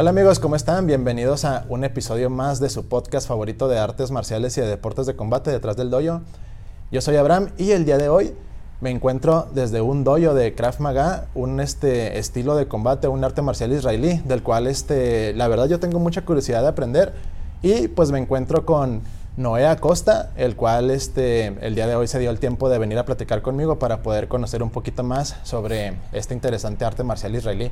Hola amigos, ¿cómo están? Bienvenidos a un episodio más de su podcast favorito de artes marciales y de deportes de combate detrás del dojo. Yo soy Abraham y el día de hoy me encuentro desde un dojo de Krav Maga, un este, estilo de combate, un arte marcial israelí, del cual este, la verdad yo tengo mucha curiosidad de aprender y pues me encuentro con Noé Acosta, el cual este, el día de hoy se dio el tiempo de venir a platicar conmigo para poder conocer un poquito más sobre este interesante arte marcial israelí.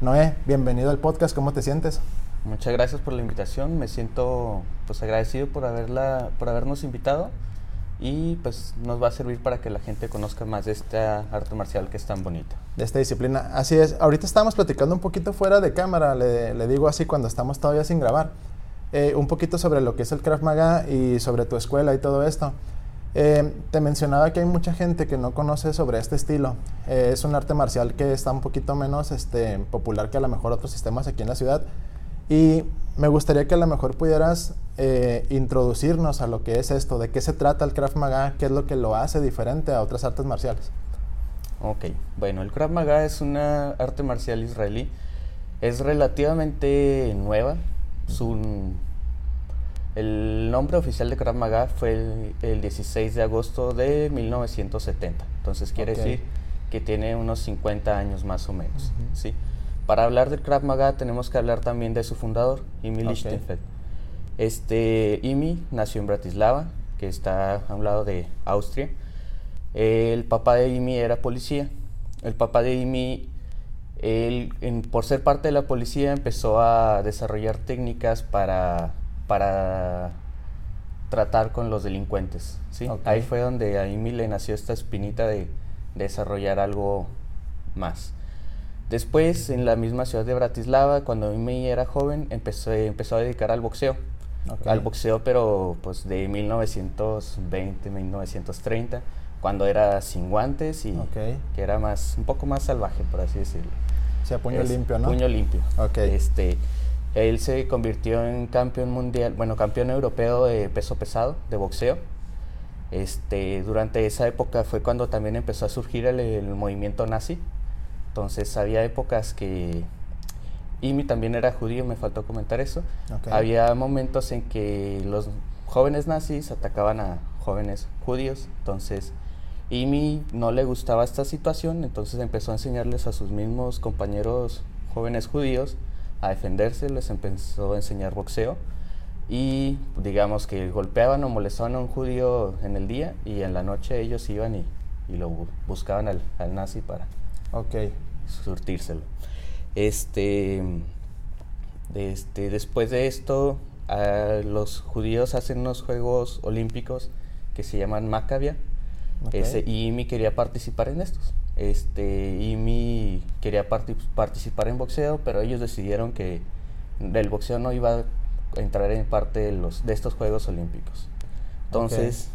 Noé, bienvenido al podcast, ¿cómo te sientes? Muchas gracias por la invitación, me siento pues agradecido por, haberla, por habernos invitado y pues nos va a servir para que la gente conozca más de esta arte marcial que es tan bonita. De esta disciplina, así es. Ahorita estábamos platicando un poquito fuera de cámara, le, le digo así cuando estamos todavía sin grabar, eh, un poquito sobre lo que es el Krav Maga y sobre tu escuela y todo esto. Eh, te mencionaba que hay mucha gente que no conoce sobre este estilo. Eh, es un arte marcial que está un poquito menos este, popular que a lo mejor otros sistemas aquí en la ciudad. Y me gustaría que a lo mejor pudieras eh, introducirnos a lo que es esto, de qué se trata el Krav Maga, qué es lo que lo hace diferente a otras artes marciales. Ok, bueno, el Krav Maga es una arte marcial israelí. Es relativamente nueva. Su el nombre oficial de Krav Maga fue el, 16 de agosto de 1970. Entonces quiere decir que tiene unos 50 años más o menos. ¿sí? Para hablar del Krav Maga tenemos que hablar también de su fundador, Imi Lichtenfeld. Este, Imi nació en Bratislava, que está a un lado de Austria. El papá de Imi era policía. El papá de Imi, él, por ser parte de la policía, empezó a desarrollar técnicas para para tratar con los delincuentes. ¿sí? Ahí fue donde a mí le nació esta espinita de, desarrollar algo más. Después, en la misma ciudad de Bratislava, cuando mí era joven, empezó, empezó a dedicar al boxeo. Al boxeo, pero pues de 1920, 1930, cuando era sin guantes y que era más, un poco más salvaje, por así decirlo. Sea, puño limpio, ¿no? Puño limpio. Este, él se convirtió en campeón mundial, bueno, campeón europeo de peso pesado, de boxeo. Este, durante esa época fue cuando también empezó a surgir el, movimiento nazi. Entonces había épocas que Imi también era judío, me faltó comentar eso. Había momentos en que los jóvenes nazis atacaban a jóvenes judíos. Entonces Imi no le gustaba esta situación, entonces empezó a enseñarles a sus mismos compañeros jóvenes judíos a defenderse, les empezó a enseñar boxeo y digamos que golpeaban o molestaban a un judío en el día y en la noche ellos iban y, y lo buscaban al, al, nazi para okay. surtírselo. Este, este, después de esto, los judíos hacen unos Juegos Olímpicos que se llaman Maccabia y mi quería participar en estos. Este, y mi quería participar en boxeo, pero ellos decidieron que el boxeo no iba a entrar en parte de, los, de estos Juegos Olímpicos. Entonces,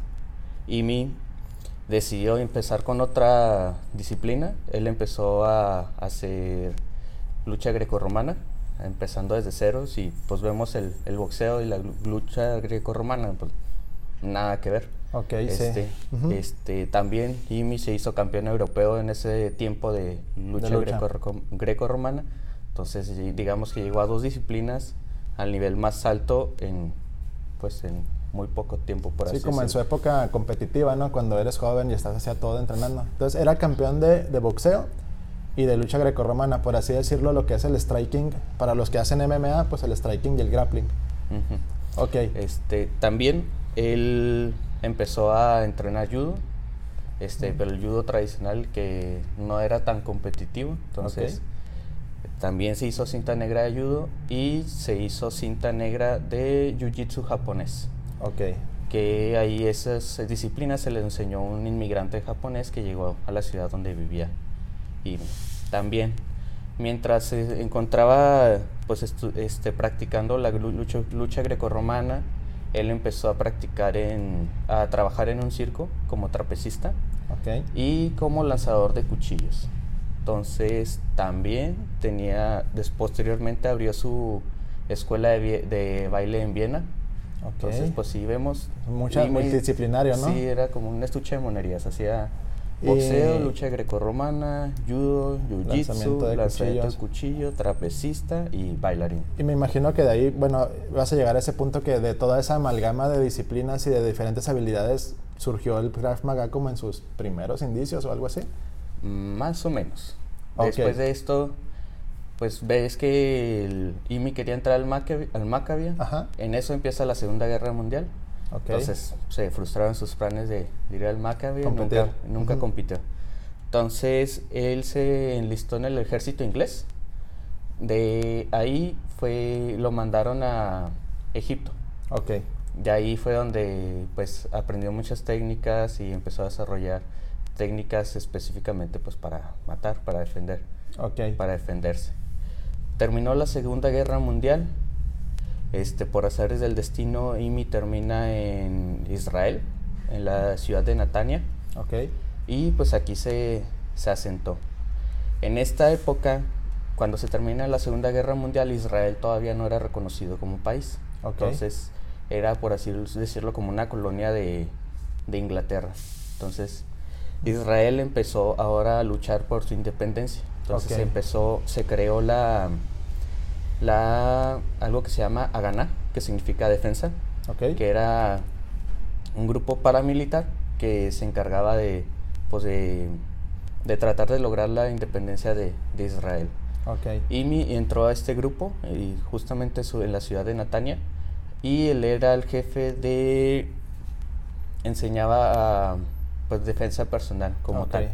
Imi decidió empezar con otra disciplina. Él empezó a, hacer lucha grecorromana, empezando desde ceros, y pues vemos el, el boxeo y la lucha grecorromana, pues nada que ver. Ok, este, este, también Jimmy se hizo campeón europeo en ese tiempo de lucha, greco-romana. Entonces, digamos que llegó a dos disciplinas al nivel más alto en, pues, en muy poco tiempo, por sí, como en su época competitiva, ¿no? Cuando eres joven y estás hacia todo entrenando. Entonces, era campeón de, de boxeo y de lucha greco-romana, por así decirlo, lo que es el striking. Para los que hacen MMA, pues el striking y el grappling. Ok. Este, también él empezó a entrenar judo, este, pero el judo tradicional que no era tan competitivo, entonces también se hizo cinta negra de judo y se hizo cinta negra de jiu-jitsu japonés. Ok. Que ahí esas disciplinas se le enseñó un inmigrante japonés que llegó a la ciudad donde vivía. Y también, mientras se encontraba pues este, practicando la lucha, lucha grecorromana, él empezó a practicar en, a trabajar en un circo como trapecista y como lanzador de cuchillos. Entonces también tenía, posteriormente abrió su escuela de, baile en Viena. Entonces, pues sí vemos... Mucha, multidisciplinario, ¿no? Sí, era como un estuche de monerías, hacía Boxeo, lucha grecorromana, judo, jiu-jitsu, lanzamiento de cuchillo, trapecista y bailarín. Y me imagino que de ahí, bueno, vas a llegar a ese punto que de toda esa amalgama de disciplinas y de diferentes habilidades surgió el Krav Maga como en sus primeros indicios o algo así. Más o menos. Después de esto, pues ves que el IMI quería entrar al, Maccabee, al En eso empieza la Segunda Guerra Mundial. Entonces se frustraron sus planes de, ir al Maccabee, nunca, nunca compitió. Entonces él se enlistó en el ejército inglés. De ahí fue, lo mandaron a Egipto. Ok. De ahí fue donde pues aprendió muchas técnicas y empezó a desarrollar técnicas específicamente pues para matar, para defender. Okay. Para defenderse. Terminó la Segunda Guerra Mundial este, por azares del destino, Imi termina en Israel, en la ciudad de Natania. Okay. Y pues aquí se, se asentó. En esta época, cuando se termina la Segunda Guerra Mundial, Israel todavía no era reconocido como país. Entonces, era, por así decirlo, como una colonia de, de Inglaterra. Entonces, Israel empezó ahora a luchar por su independencia. Entonces, empezó, se creó la la, algo que se llama Agana, que significa defensa, que era un grupo paramilitar que se encargaba de, pues de, tratar de lograr la independencia de, Israel. Okay. Imi entró a este grupo y justamente en la ciudad de Natania y él era el jefe de enseñaba a, pues defensa personal como tal.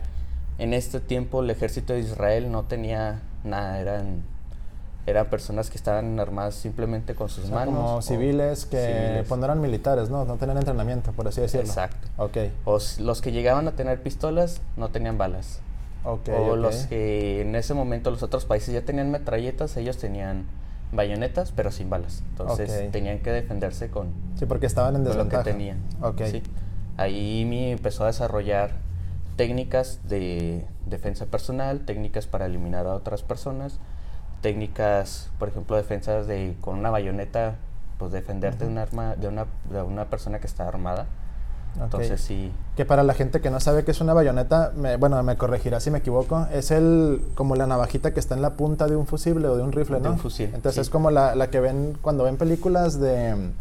En este tiempo el ejército de Israel no tenía nada, eran eran personas que estaban armadas simplemente con sus manos. Como civiles que pues, eran militares, ¿no? No tenían entrenamiento, por así decirlo. Exacto. Ok. O los que llegaban a tener pistolas no tenían balas. Okay, o los que en ese momento los otros países ya tenían metralletas, ellos tenían bayonetas, pero sin balas. Entonces tenían que defenderse con, sí, porque estaban en desventaja. lo que tenían. Okay. Ahí mi empezó a desarrollar técnicas de defensa personal, técnicas para eliminar a otras personas, técnicas, por ejemplo, defensas de con una bayoneta, pues defenderte de un arma de una, de una persona que está armada. Entonces sí. Que para la gente que no sabe qué es una bayoneta, bueno, me corregirá si me equivoco, es el como la navajita que está en la punta de un fusible o de un rifle, ¿no? De un fusil. Entonces es como la, la, que ven cuando ven películas de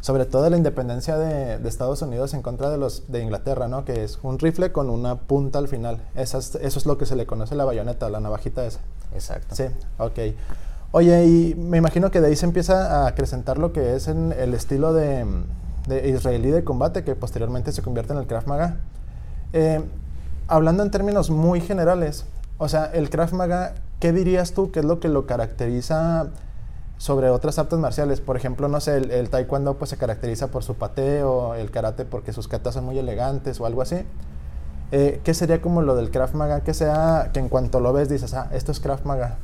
sobre todo de la independencia de, de, Estados Unidos en contra de los de Inglaterra, ¿no? Que es un rifle con una punta al final. eso es lo que se le conoce la bayoneta, la navajita esa. Exacto. Sí, ok. Oye, y me imagino que de ahí se empieza a acrecentar lo que es en el estilo de, de israelí de combate, que posteriormente se convierte en el Krav Maga. Eh, hablando en términos muy generales, o sea, el Krav Maga, ¿qué dirías tú que es lo que lo caracteriza sobre otras artes marciales? Por ejemplo, no sé, el, taekwondo pues se caracteriza por su pateo, el karate porque sus katas son muy elegantes o algo así. Eh, ¿Qué sería como lo del Krav Maga? Que sea, que en cuanto lo ves dices, ah, esto es Krav Maga.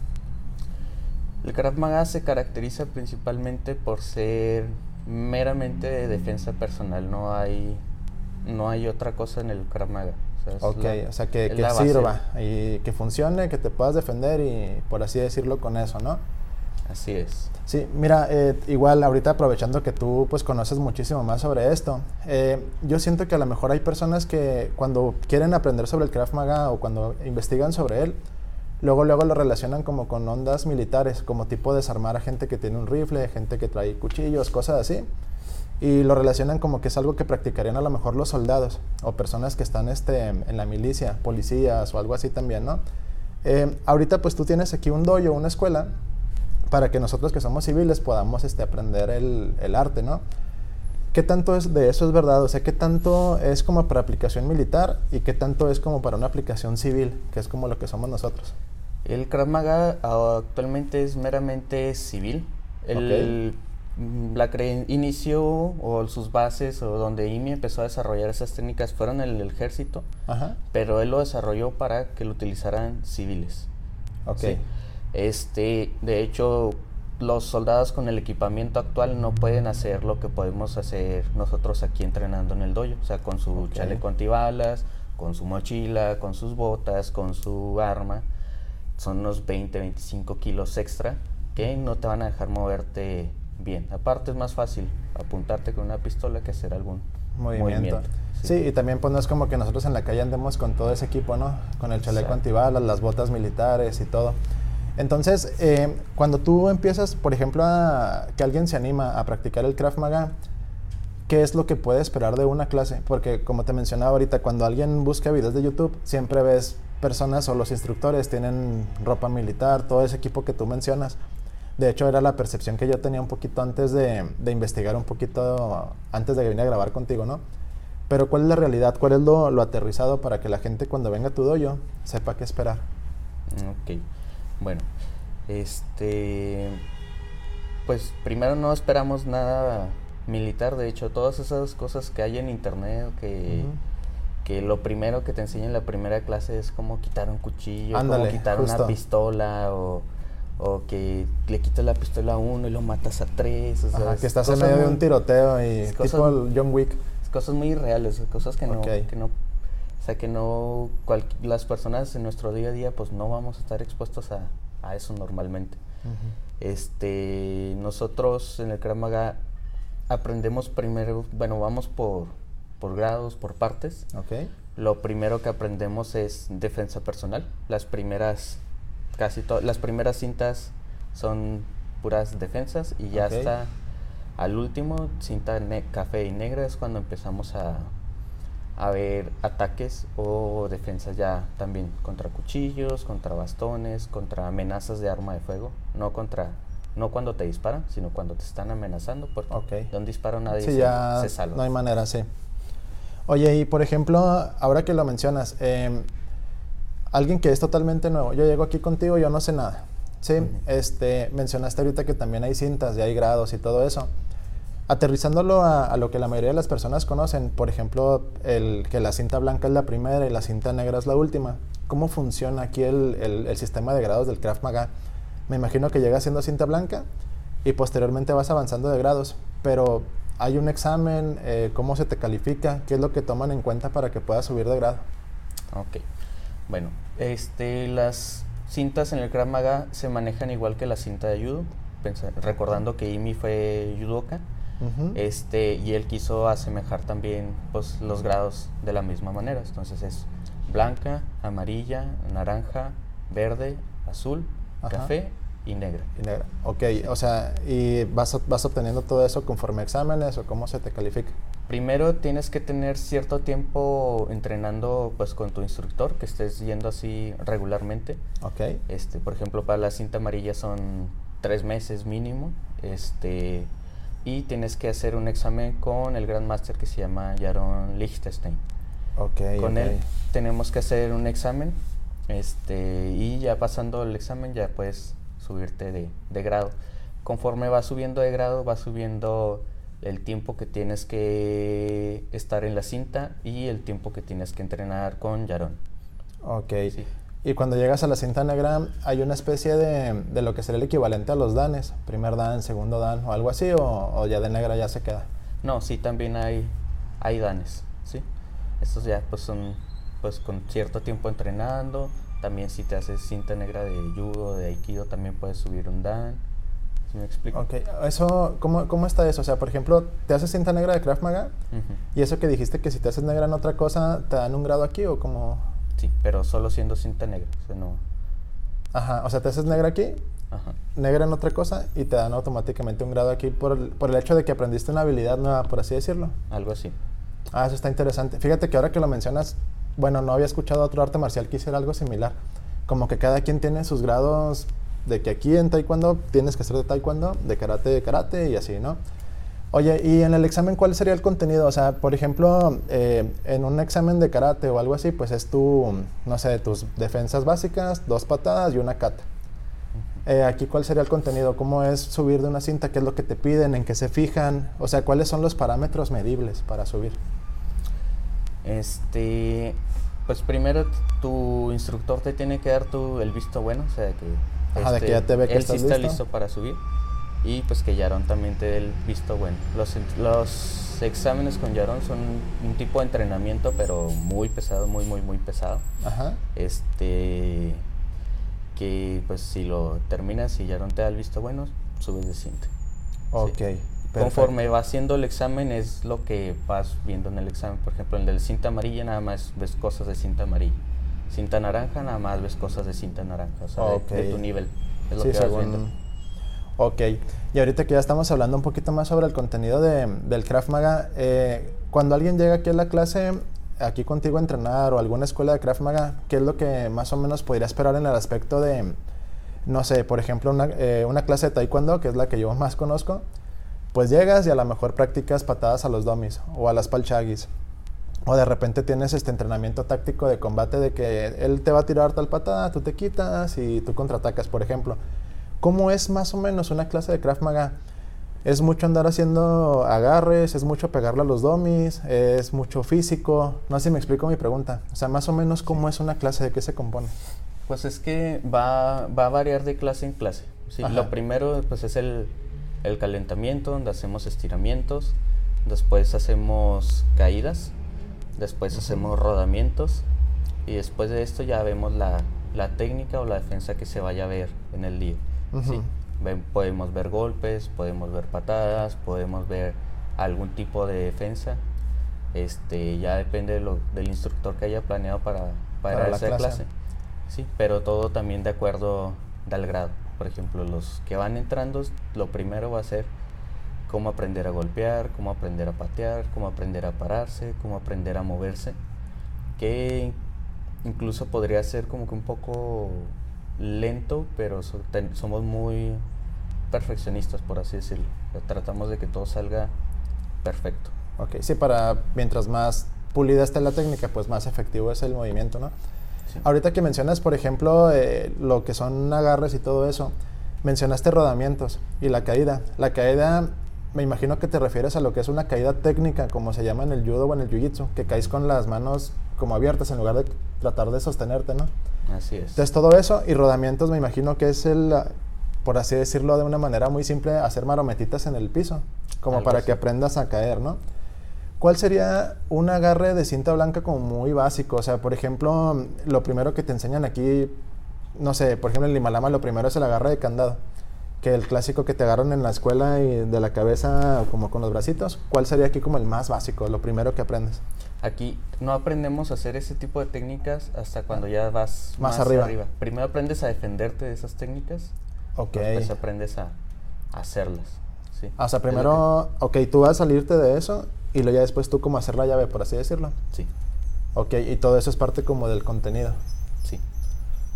El Krav Maga se caracteriza principalmente por ser meramente de defensa personal, no hay, no hay otra cosa en el Krav Maga. O ok, o sea, que, que sirva y que funcione, que te puedas defender y por así decirlo con eso, ¿no? Así es. Sí, mira, eh, igual ahorita aprovechando que tú pues conoces muchísimo más sobre esto, eh, yo siento que a lo mejor hay personas que cuando quieren aprender sobre el Krav Maga o cuando investigan sobre él, luego luego lo relacionan como con ondas militares, como tipo desarmar a gente que tiene un rifle, gente que trae cuchillos, cosas así, y lo relacionan como que es algo que practicarían a lo mejor los soldados o personas que están este, en la milicia, policías o algo así también, ¿no? Eh, ahorita pues tú tienes aquí un dojo, una escuela para que nosotros que somos civiles podamos este, aprender el, el, arte, ¿no? ¿Qué tanto es de eso es verdad? O sea, ¿qué tanto es como para aplicación militar y qué tanto es como para una aplicación civil, que es como lo que somos nosotros? El Krav Maga actualmente es meramente civil. El, La inició o sus bases o donde IMI empezó a desarrollar esas técnicas fueron en el ejército, pero él lo desarrolló para que lo utilizaran civiles. Ok. Este, de hecho, los soldados con el equipamiento actual no pueden hacer lo que podemos hacer nosotros aquí entrenando en el dojo, o sea, con su chaleco antibalas, con su mochila, con sus botas, con su arma. Son unos 20, 25 kilos extra que no te van a dejar moverte bien. Aparte es más fácil apuntarte con una pistola que hacer algún movimiento. Sí. y también pues no es como que nosotros en la calle andemos con todo ese equipo, ¿no? Con el chaleco antibalas, las botas militares y todo. Entonces, eh, cuando tú empiezas, por ejemplo, a que alguien se anima a practicar el Krav Maga, ¿qué es lo que puede esperar de una clase? Porque como te mencionaba ahorita, cuando alguien busca videos de YouTube, siempre ves personas o los instructores tienen ropa militar, todo ese equipo que tú mencionas. De hecho, era la percepción que yo tenía un poquito antes de, investigar un poquito, antes de venir a grabar contigo, ¿no? Pero ¿cuál es la realidad? ¿Cuál es lo, aterrizado para que la gente cuando venga a tu dojo sepa qué esperar? Ok. Bueno, este, pues primero no esperamos nada militar, de hecho todas esas cosas que hay en internet, que, que lo primero que te enseñan en la primera clase es cómo quitar un cuchillo, cómo quitar una pistola o, o, que le quitas la pistola a uno y lo matas a tres. O que estás en medio de un tiroteo y tipo John Wick. Cosas muy reales, cosas que no, que no sea que no, las personas en nuestro día a día pues no vamos a estar expuestos a, a eso normalmente. Este, nosotros en el Kramaga aprendemos primero, bueno, vamos por, por grados, por partes. Okay. Lo primero que aprendemos es defensa personal. Las primeras, casi todas, las primeras cintas son puras defensas y ya hasta al último, cinta café y negra es cuando empezamos a haber ataques o defensas ya también contra cuchillos, contra bastones, contra amenazas de arma de fuego, no contra no cuando te disparan, sino cuando te están amenazando, porque de un disparo nadie se, salva. No hay manera, sí. Oye, y por ejemplo, ahora que lo mencionas, em, alguien que es totalmente nuevo, yo llego aquí contigo, yo no sé nada. Sí, este, mencionaste ahorita que también hay cintas y hay grados y todo eso. Aterrizándolo a, lo que la mayoría de las personas conocen, por ejemplo, el, que la cinta blanca es la primera y la cinta negra es la última. ¿Cómo funciona aquí el, sistema de grados del Krav Maga? Me imagino que llegas siendo cinta blanca y posteriormente vas avanzando de grados, pero hay un examen, eh, cómo se te califica, qué es lo que toman en cuenta para que puedas subir de grado. Ok, bueno, este, las cintas en el Krav Maga se manejan igual que la cinta de judo, recordando que Imi fue judoka este, y él quiso asemejar también pues, los grados de la misma manera. Entonces es blanca, amarilla, naranja, verde, azul, café y negra. Y negra. Ok, o sea, ¿y vas, vas obteniendo todo eso conforme exámenes o cómo se te califica? Primero tienes que tener cierto tiempo entrenando pues con tu instructor, que estés yendo así regularmente. Ok. Este, por ejemplo, para la cinta amarilla son tres meses mínimo. Este, y tienes que hacer un examen con el Grand Master que se llama Jaron Lichtenstein. Okay, con él tenemos que hacer un examen este, y ya pasando el examen ya puedes subirte de, de grado. Conforme va subiendo de grado, va subiendo el tiempo que tienes que estar en la cinta y el tiempo que tienes que entrenar con Yaron. Ok. Sí. Y cuando llegas a la cinta negra, hay una especie de, de, lo que sería el equivalente a los danes, primer dan, segundo dan o algo así, o, ya de negra ya se queda. No, sí, también hay, hay danes, ¿sí? Estos ya pues son pues con cierto tiempo entrenando, también si te haces cinta negra de judo, de aikido, también puedes subir un dan. ¿Sí me explico? Ok, eso, ¿cómo, ¿cómo, está eso? O sea, por ejemplo, te haces cinta negra de Krav Maga y eso que dijiste que si te haces negra en otra cosa, ¿te dan un grado aquí o cómo...? Sí, pero solo siendo cinta negra. O sea, no... Ajá, o sea, te haces negra aquí, Ajá. negra en otra cosa y te dan automáticamente un grado aquí por el, por el hecho de que aprendiste una habilidad nueva, por así decirlo. Algo así. Ah, eso está interesante. Fíjate que ahora que lo mencionas, bueno, no había escuchado otro arte marcial que hiciera algo similar. Como que cada quien tiene sus grados de que aquí en taekwondo tienes que ser de taekwondo, de karate de karate y así, ¿no? Oye, ¿y en el examen cuál sería el contenido? O sea, por ejemplo, eh, en un examen de karate o algo así, pues es tu, no sé, tus defensas básicas, dos patadas y una kata. Eh, aquí, ¿cuál sería el contenido? ¿Cómo es subir de una cinta? ¿Qué es lo que te piden? ¿En qué se fijan? O sea, ¿cuáles son los parámetros medibles para subir? Este, pues primero tu instructor te tiene que dar tu, el visto bueno, o sea, que, Ajá, de que ya te ve que él sí está listo para subir y pues que Yaron también te dé el visto bueno. Los, los exámenes con Yaron son un tipo de entrenamiento, pero muy pesado, muy, muy, muy pesado. Ajá. Este, que pues si lo terminas y Yaron te da el visto bueno, subes de cinta. Ok. Conforme vas haciendo el examen es lo que vas viendo en el examen. Por ejemplo, en el de cinta amarilla nada más ves cosas de cinta amarilla. Cinta naranja nada más ves cosas de cinta naranja, o sea, de, tu nivel. Es lo que vas viendo. Ok, y ahorita que ya estamos hablando un poquito más sobre el contenido de, del Krav Maga, eh, cuando alguien llega aquí a la clase, aquí contigo a entrenar o alguna escuela de Krav Maga, ¿qué es lo que más o menos podría esperar en el aspecto de, no sé, por ejemplo, una, eh, una clase de taekwondo, que es la que yo más conozco? Pues llegas y a lo mejor practicas patadas a los dummies o a las palchagis. O de repente tienes este entrenamiento táctico de combate de que él te va a tirar tal patada, tú te quitas y tú contraatacas, por ejemplo. ¿Cómo es más o menos una clase de Krav Maga? Es mucho andar haciendo agarres, es mucho pegarle a los dummies, es mucho físico. No sé si me explico mi pregunta. O sea, más o menos cómo es una clase, de qué se compone. Pues es que va, va a variar de clase en clase. Sí, lo primero pues es el, el calentamiento, donde hacemos estiramientos, después hacemos caídas, después hacemos rodamientos y después de esto ya vemos la, la, técnica o la defensa que se vaya a ver en el día. ¿Sí? podemos ver golpes, podemos ver patadas, podemos ver algún tipo de defensa. Este, ya depende lo, del instructor que haya planeado para, para, esa clase. clase. Sí, pero todo también de acuerdo al grado. Por ejemplo, los que van entrando, lo primero va a ser cómo aprender a golpear, cómo aprender a patear, cómo aprender a pararse, cómo aprender a moverse, que incluso podría ser como que un poco lento, pero somos muy perfeccionistas, por así decirlo. Tratamos de que todo salga perfecto. Ok, sí, para mientras más pulida esté la técnica, pues más efectivo es el movimiento, ¿no? Ahorita que mencionas, por ejemplo, eh, lo que son agarres y todo eso, mencionaste rodamientos y la caída. La caída, me imagino que te refieres a lo que es una caída técnica, como se llama en el judo o en el jiu-jitsu, que caes con las manos como abiertas en lugar de tratar de sostenerte, ¿no? Así es. Entonces todo eso y rodamientos me imagino que es el, por así decirlo de una manera muy simple, hacer marometitas en el piso, como para que aprendas a caer, ¿no? ¿Cuál sería un agarre de cinta blanca como muy básico? O sea, por ejemplo, lo primero que te enseñan aquí, no sé, por ejemplo en Limalama lo primero es el agarre de candado, que el clásico que te agarran en la escuela y de la cabeza como con los bracitos. ¿Cuál sería aquí como el más básico, lo primero que aprendes? Aquí no aprendemos a hacer ese tipo de técnicas hasta cuando ya vas más, arriba. Primero aprendes a defenderte de esas técnicas. Ok. Después aprendes a, hacerlas. Sí. O sea, primero, ok, tú vas a salirte de eso y luego ya después tú como hacer la llave, por así decirlo. Sí. Ok, y todo eso es parte como del contenido. Sí.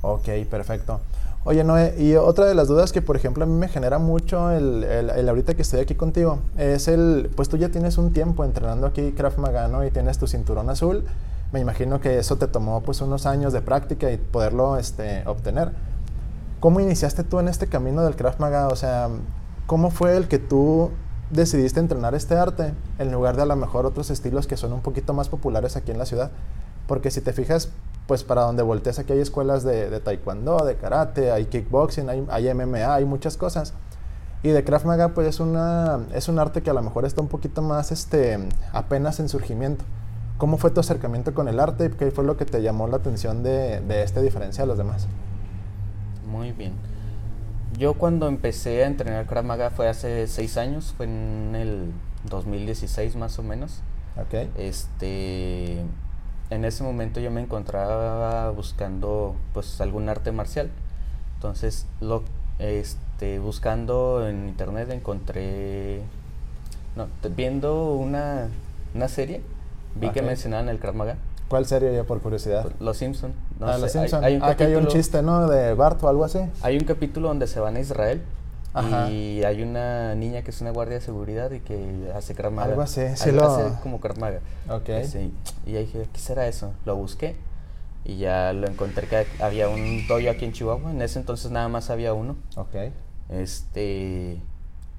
Ok, perfecto. Oye, Noé, y otra de las dudas que, por ejemplo, a mí me genera mucho el, el, ahorita que estoy aquí contigo, es el, pues tú ya tienes un tiempo entrenando aquí Krav Maga, ¿no? Y tienes tu cinturón azul. Me imagino que eso te tomó pues unos años de práctica y poderlo este, obtener. ¿Cómo iniciaste tú en este camino del Krav Maga? O sea, ¿cómo fue el que tú decidiste entrenar este arte en lugar de a lo mejor otros estilos que son un poquito más populares aquí en la ciudad? Porque si te fijas, pues para donde voltees aquí hay escuelas de, taekwondo, de karate, hay kickboxing, hay, hay, MMA, hay muchas cosas. Y de Krav Maga pues es, una, es un arte que a lo mejor está un poquito más este, apenas en surgimiento. ¿Cómo fue tu acercamiento con el arte y qué fue lo que te llamó la atención de, de este diferencia a los demás? Muy bien. Yo cuando empecé a entrenar Krav Maga fue hace seis años, fue en el 2016 más o menos. Okay. Este, en ese momento yo me encontraba buscando pues algún arte marcial. Entonces, lo, este, buscando en internet encontré, no, viendo una, una serie, vi que mencionaban el Krav Maga. ¿Cuál serie ya por curiosidad? Los Simpson. ah, Los Simpson. Hay, hay un, un chiste, ¿no? De Bart o algo así. Hay un capítulo donde se van a Israel y hay una niña que es una guardia de seguridad y que hace Krav Algo así, sí lo... Hace como Krav Ok. Sí. Y ahí dije, ¿qué será eso? Lo busqué y ya lo encontré que había un dojo aquí en Chihuahua. En ese entonces nada más había uno. Ok. Este...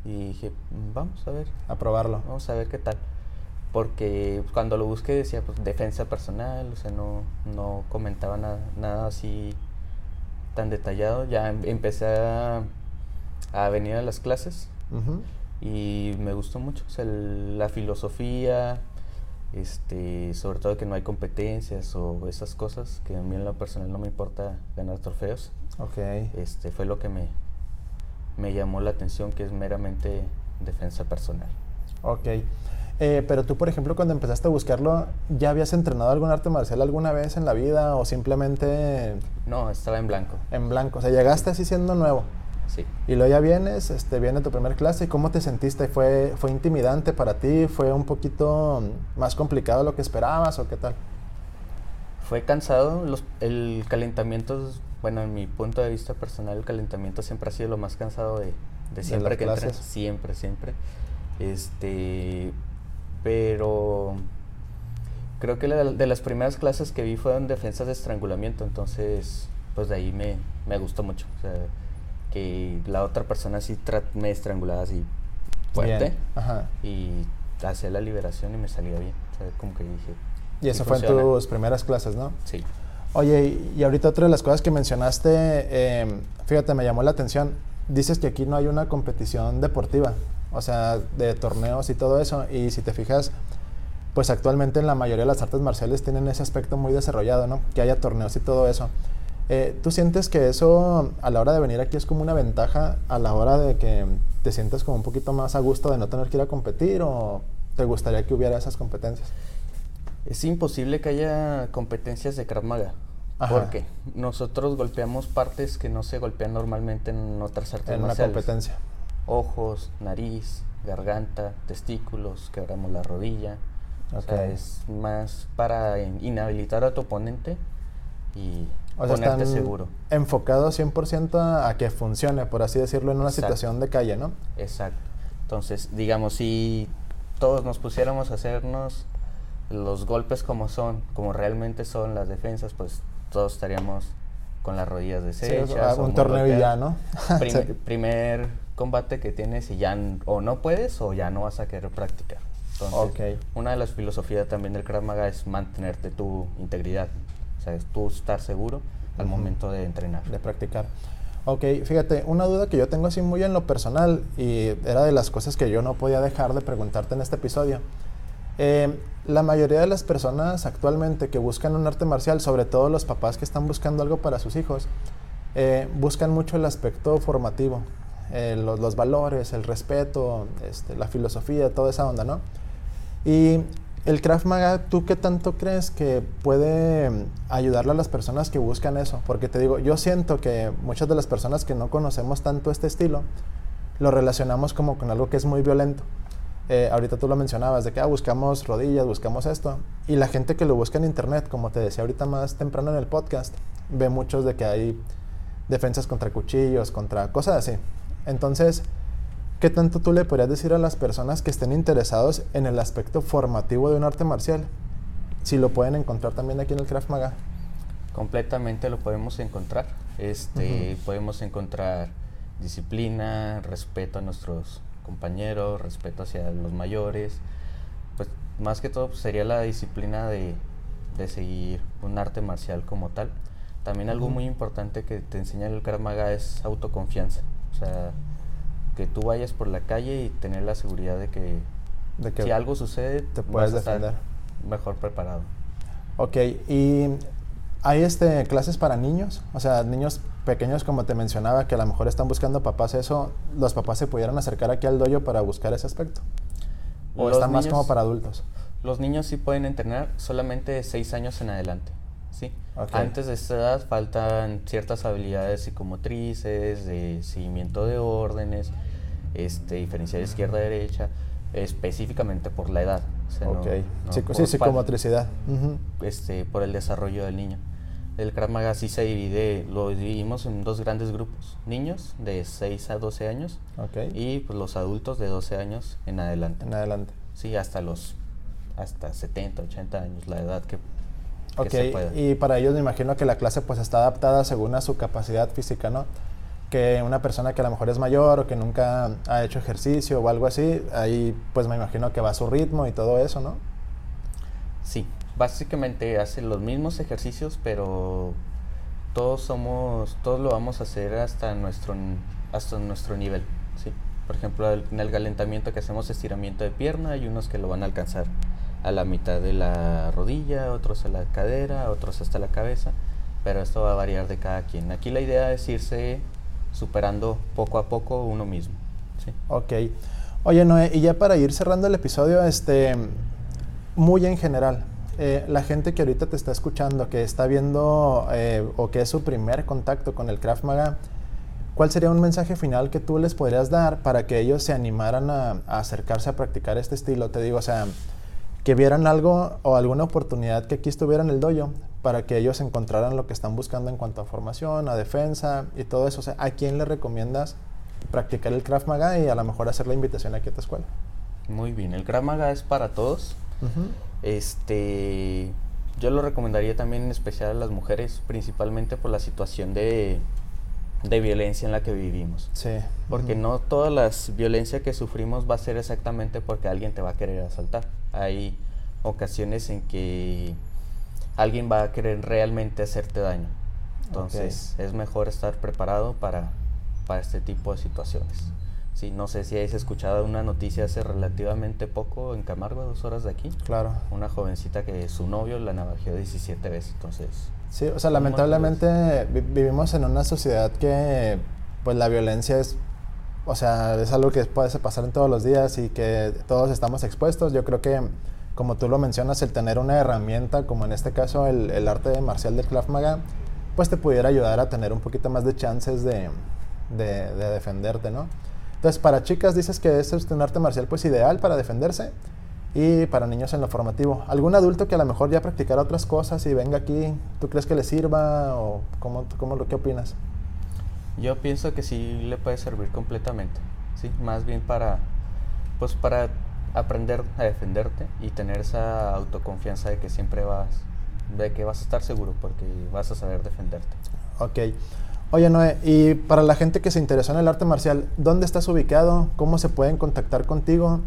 Y dije, vamos a ver. A probarlo. Vamos a ver qué tal porque cuando lo busqué decía pues defensa personal, o sea, no, no comentaba nada, nada así tan detallado. Ya em, empecé a, venir a las clases y me gustó mucho, o sea, la filosofía, este, sobre todo que no hay competencias o esas cosas, que a mí en lo personal no me importa ganar trofeos. Ok. Este, fue lo que me, me llamó la atención, que es meramente defensa personal. Ok. Eh, pero tú, por ejemplo, cuando empezaste a buscarlo, ¿ya habías entrenado algún arte marcial alguna vez en la vida o simplemente... No, estaba en blanco. En blanco, o sea, llegaste así siendo nuevo. Sí. Y luego ya vienes, este, viene tu primera clase, ¿y cómo te sentiste? ¿Fue, ¿Fue intimidante para ti? ¿Fue un poquito más complicado de lo que esperabas o qué tal? Fue cansado, los, el calentamiento, bueno, en mi punto de vista personal, el calentamiento siempre ha sido lo más cansado de, de siempre que entras, siempre, siempre. Este, pero creo que la, de las primeras clases que vi fueron defensas de estrangulamiento, entonces pues de ahí me, me gustó mucho. O sea, que la otra persona sí me estrangulaba así fuerte y hacía la liberación y me salía bien. O sea, como que dije... Y eso fue en tus primeras clases, ¿no? Sí. Oye, y ahorita otra de las cosas que mencionaste, em, fíjate, me llamó la atención. Dices que aquí no hay una competición deportiva o sea, de torneos y todo eso. Y si te fijas, pues actualmente en la mayoría de las artes marciales tienen ese aspecto muy desarrollado, ¿no? Que haya torneos y todo eso. Eh, ¿Tú sientes que eso a la hora de venir aquí es como una ventaja a la hora de que te sientes como un poquito más a gusto de no tener que ir a competir o te gustaría que hubiera esas competencias? Es imposible que haya competencias de Krav Maga. Porque nosotros golpeamos partes que no se golpean normalmente en otras artes marciales. En una competencia ojos, nariz, garganta, testículos, quebramos la rodilla. O sea, es más para inhabilitar a tu oponente y ponerte seguro. Enfocado 100% a, a, que funcione, por así decirlo, en una situación de calle, ¿no? Exacto. Entonces, digamos, si todos nos pusiéramos a hacernos los golpes como son, como realmente son las defensas, pues todos estaríamos con las rodillas deshechas. Sí, un torneo y ya, ¿no? primer combate que tienes y ya o no puedes o ya no vas a querer practicar. Entonces, una de las filosofías también del Krav Maga es mantenerte tu integridad, o sea, es tú estar seguro al momento de entrenar. De practicar. Ok, fíjate, una duda que yo tengo así muy en lo personal y era de las cosas que yo no podía dejar de preguntarte en este episodio. Eh, la mayoría de las personas actualmente que buscan un arte marcial, sobre todo los papás que están buscando algo para sus hijos, eh, buscan mucho el aspecto formativo, eh, los, valores, el respeto, este, la filosofía, toda esa onda, ¿no? Y el Krav Maga, ¿tú qué tanto crees que puede mm, ayudarle a las personas que buscan eso? Porque te digo, yo siento que muchas de las personas que no conocemos tanto este estilo, lo relacionamos como con algo que es muy violento. Eh, ahorita tú lo mencionabas, de que ah, buscamos rodillas, buscamos esto. Y la gente que lo busca en internet, como te decía ahorita más temprano en el podcast, ve muchos de que hay defensas contra cuchillos, contra cosas así. Entonces, ¿qué tanto tú le podrías decir a las personas que estén interesados en el aspecto formativo de un arte marcial? Si lo pueden encontrar también aquí en el Krav Maga. Completamente lo podemos encontrar. Este, Podemos encontrar disciplina, respeto a nuestros compañeros, respeto hacia los mayores. Pues más que todo pues, sería la disciplina de, de, seguir un arte marcial como tal. También algo muy importante que te enseña el Krav Maga es autoconfianza. O sea, que tú vayas por la calle y tener la seguridad de que, si algo sucede, te puedes defender. mejor preparado. Ok, y hay este, clases para niños, o sea, niños pequeños como te mencionaba, que a lo mejor están buscando papás eso, los papás se pudieran acercar aquí al dojo para buscar ese aspecto. ¿O está más como para adultos? Los niños sí pueden entrenar solamente de 6 años en adelante. ¿Sí? Antes de esta edad faltan ciertas habilidades psicomotrices, de seguimiento de órdenes, este, diferenciar izquierda-derecha, específicamente por la edad. sí, psicomotricidad. este, por el desarrollo del niño. El Krav Maga sí se divide, lo dividimos en dos grandes grupos, niños de 6 a 12 años y pues, los adultos de 12 años en adelante. En adelante. Sí, hasta los hasta 70, 80 años, la edad que Ok, y para ellos me imagino que la clase pues está adaptada según a su capacidad física, ¿no? Que una persona que a lo mejor es mayor o que nunca ha hecho ejercicio o algo así, ahí pues me imagino que va a su ritmo y todo eso, ¿no? Sí, básicamente hace los mismos ejercicios, pero todos somos, todos lo vamos a hacer hasta nuestro, hasta nuestro nivel, ¿sí? Por ejemplo, en el calentamiento que hacemos estiramiento de pierna, hay unos que lo van a alcanzar a la mitad de la rodilla, otros a la cadera, otros hasta la cabeza, pero esto va a variar de cada quien. Aquí la idea es irse superando poco a poco uno mismo. ¿sí? Ok. Oye, Noé, y ya para ir cerrando el episodio, este, muy en general, eh, la gente que ahorita te está escuchando, que está viendo eh, o que es su primer contacto con el Krav Maga, ¿cuál sería un mensaje final que tú les podrías dar para que ellos se animaran a, acercarse a practicar este estilo? Te digo, o sea, que vieran algo o alguna oportunidad que aquí estuviera en el dojo para que ellos encontraran lo que están buscando en cuanto a formación, a defensa y todo eso. O sea, ¿a quién le recomiendas practicar el Krav Maga y a lo mejor hacer la invitación aquí a tu escuela? Muy bien, el Krav Maga es para todos. Este, yo lo recomendaría también en especial a las mujeres, principalmente por la situación de, violencia en la que vivimos. Sí. Porque no toda la violencia que sufrimos va a ser exactamente porque alguien te va a querer asaltar. Hay ocasiones en que alguien va a querer realmente hacerte daño. Entonces es mejor estar preparado para, para este tipo de situaciones. Sí, no sé si habéis escuchado una noticia hace relativamente poco en Camargo, dos horas de aquí. Claro. Una jovencita que su novio la navajeó 17 veces, entonces... Sí, o sea, lamentablemente vivimos en una sociedad que, pues la violencia es, o sea, es algo que puede pasar en todos los días y que todos estamos expuestos. Yo creo que, como tú lo mencionas, el tener una herramienta, como en este caso el, el arte marcial de Krav Maga, pues te pudiera ayudar a tener un poquito más de chances de, de, de defenderte, ¿no? Entonces, para chicas dices que es un arte marcial pues ideal para defenderse y para niños en lo formativo. ¿Algún adulto que a lo mejor ya practicara otras cosas y venga aquí, ¿tú crees que le sirva o cómo, cómo que opinas? Yo pienso que sí le puede servir completamente, sí, más bien para pues para aprender a defenderte y tener esa autoconfianza de que siempre vas de que vas a estar seguro porque vas a saber defenderte. Ok. Oye, Noé, y para la gente que se interesó en el arte marcial, ¿dónde estás ubicado? ¿Cómo se pueden contactar contigo?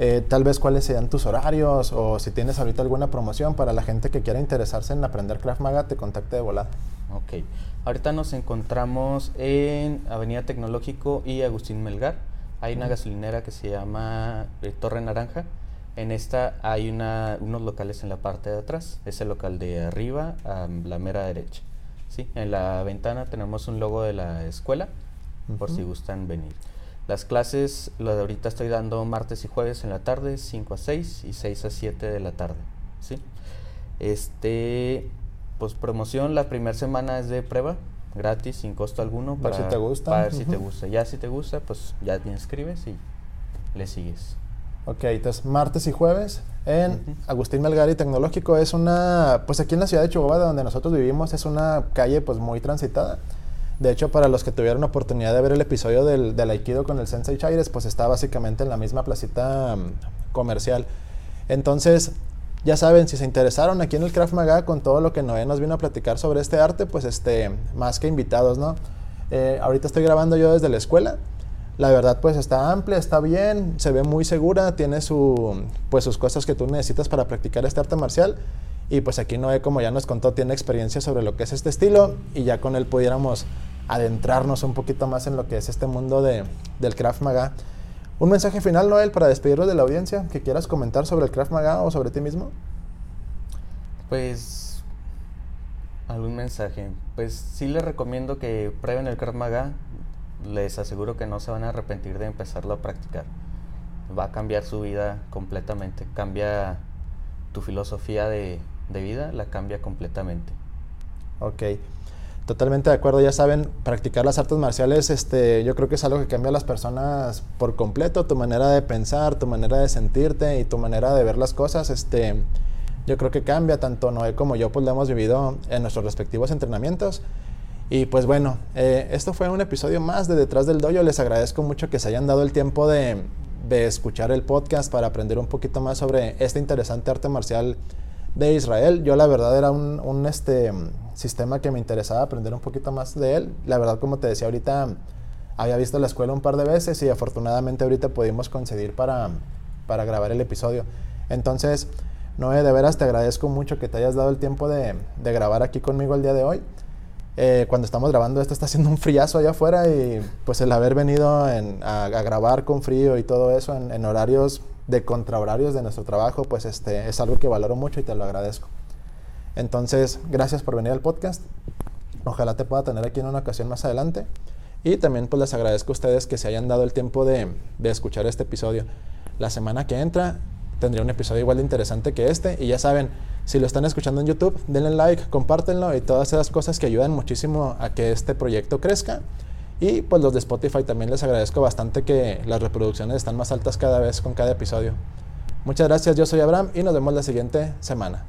Eh, tal vez cuáles sean tus horarios o si tienes ahorita alguna promoción para la gente que quiera interesarse en aprender Krav Maga, te contacte de volada. Ok, ahorita nos encontramos en Avenida Tecnológico y Agustín Melgar. Hay una gasolinera que se llama eh, Torre Naranja. En esta hay una, unos locales en la parte de atrás. Es el local de arriba a la mera derecha. Sí, en la ventana tenemos un logo de la escuela, por si gustan venir. Las clases, lo de ahorita estoy dando martes y jueves en la tarde, 5 a 6 y 6 a 7 de la tarde. ¿sí? Este, pues promoción, la primera semana es de prueba, gratis, sin costo alguno. Para, ver si te gusta. Para ver si te gusta. Ya si te gusta, pues ya te inscribes y le sigues. Ok, entonces martes y jueves en Agustín Melgari Tecnológico. Es una, pues aquí en la ciudad de Chihuahua, donde nosotros vivimos, es una calle pues muy transitada. De hecho, para los que tuvieron oportunidad de ver el episodio del, del Aikido con el Sensei Chaires, pues está básicamente en la misma placita mm, comercial. Entonces, ya saben, si se interesaron aquí en el Craft Maga con todo lo que Noé nos vino a platicar sobre este arte, pues este, más que invitados, ¿no? Eh, ahorita estoy grabando yo desde la escuela. La verdad, pues está amplia, está bien, se ve muy segura, tiene su, pues, sus cosas que tú necesitas para practicar este arte marcial. Y pues aquí Noé, como ya nos contó, tiene experiencia sobre lo que es este estilo y ya con él pudiéramos adentrarnos un poquito más en lo que es este mundo de, del Krav Maga. Un mensaje final, Noel, para despedirnos de la audiencia, que quieras comentar sobre el Krav Maga o sobre ti mismo. Pues algún mensaje. Pues sí les recomiendo que prueben el Krav Maga les aseguro que no se van a arrepentir de empezarlo a practicar. Va a cambiar su vida completamente. Cambia tu filosofía de, vida, la cambia completamente. Ok. Totalmente de acuerdo, ya saben, practicar las artes marciales, este, yo creo que es algo que cambia a las personas por completo, tu manera de pensar, tu manera de sentirte y tu manera de ver las cosas, este, yo creo que cambia, tanto Noé como yo pues lo hemos vivido en nuestros respectivos entrenamientos y pues bueno, eh, esto fue un episodio más de Detrás del Doyo. Les agradezco mucho que se hayan dado el tiempo de, escuchar el podcast para aprender un poquito más sobre este interesante arte marcial de Israel. Yo la verdad era un, este, sistema que me interesaba aprender un poquito más de él. La verdad, como te decía ahorita, había visto la escuela un par de veces y afortunadamente ahorita pudimos conseguir para, para grabar el episodio. Entonces, Noé, de veras te agradezco mucho que te hayas dado el tiempo de, de grabar aquí conmigo el día de hoy. Eh, cuando estamos grabando esto está haciendo un friazo allá afuera y pues el haber venido a, grabar con frío y todo eso en, horarios de contrahorarios de nuestro trabajo, pues este, es algo que valoro mucho y te lo agradezco. Entonces, gracias por venir al podcast. Ojalá te pueda tener aquí en una ocasión más adelante. Y también pues les agradezco a ustedes que se hayan dado el tiempo de, de escuchar este episodio. La semana que entra tendría un episodio igual de interesante que este. Y ya saben, si lo están escuchando en YouTube, denle like, compártenlo y todas esas cosas que ayudan muchísimo a que este proyecto crezca. Y pues los de Spotify también les agradezco bastante que las reproducciones están más altas cada vez con cada episodio. Muchas gracias, yo soy Abraham y nos vemos la siguiente semana.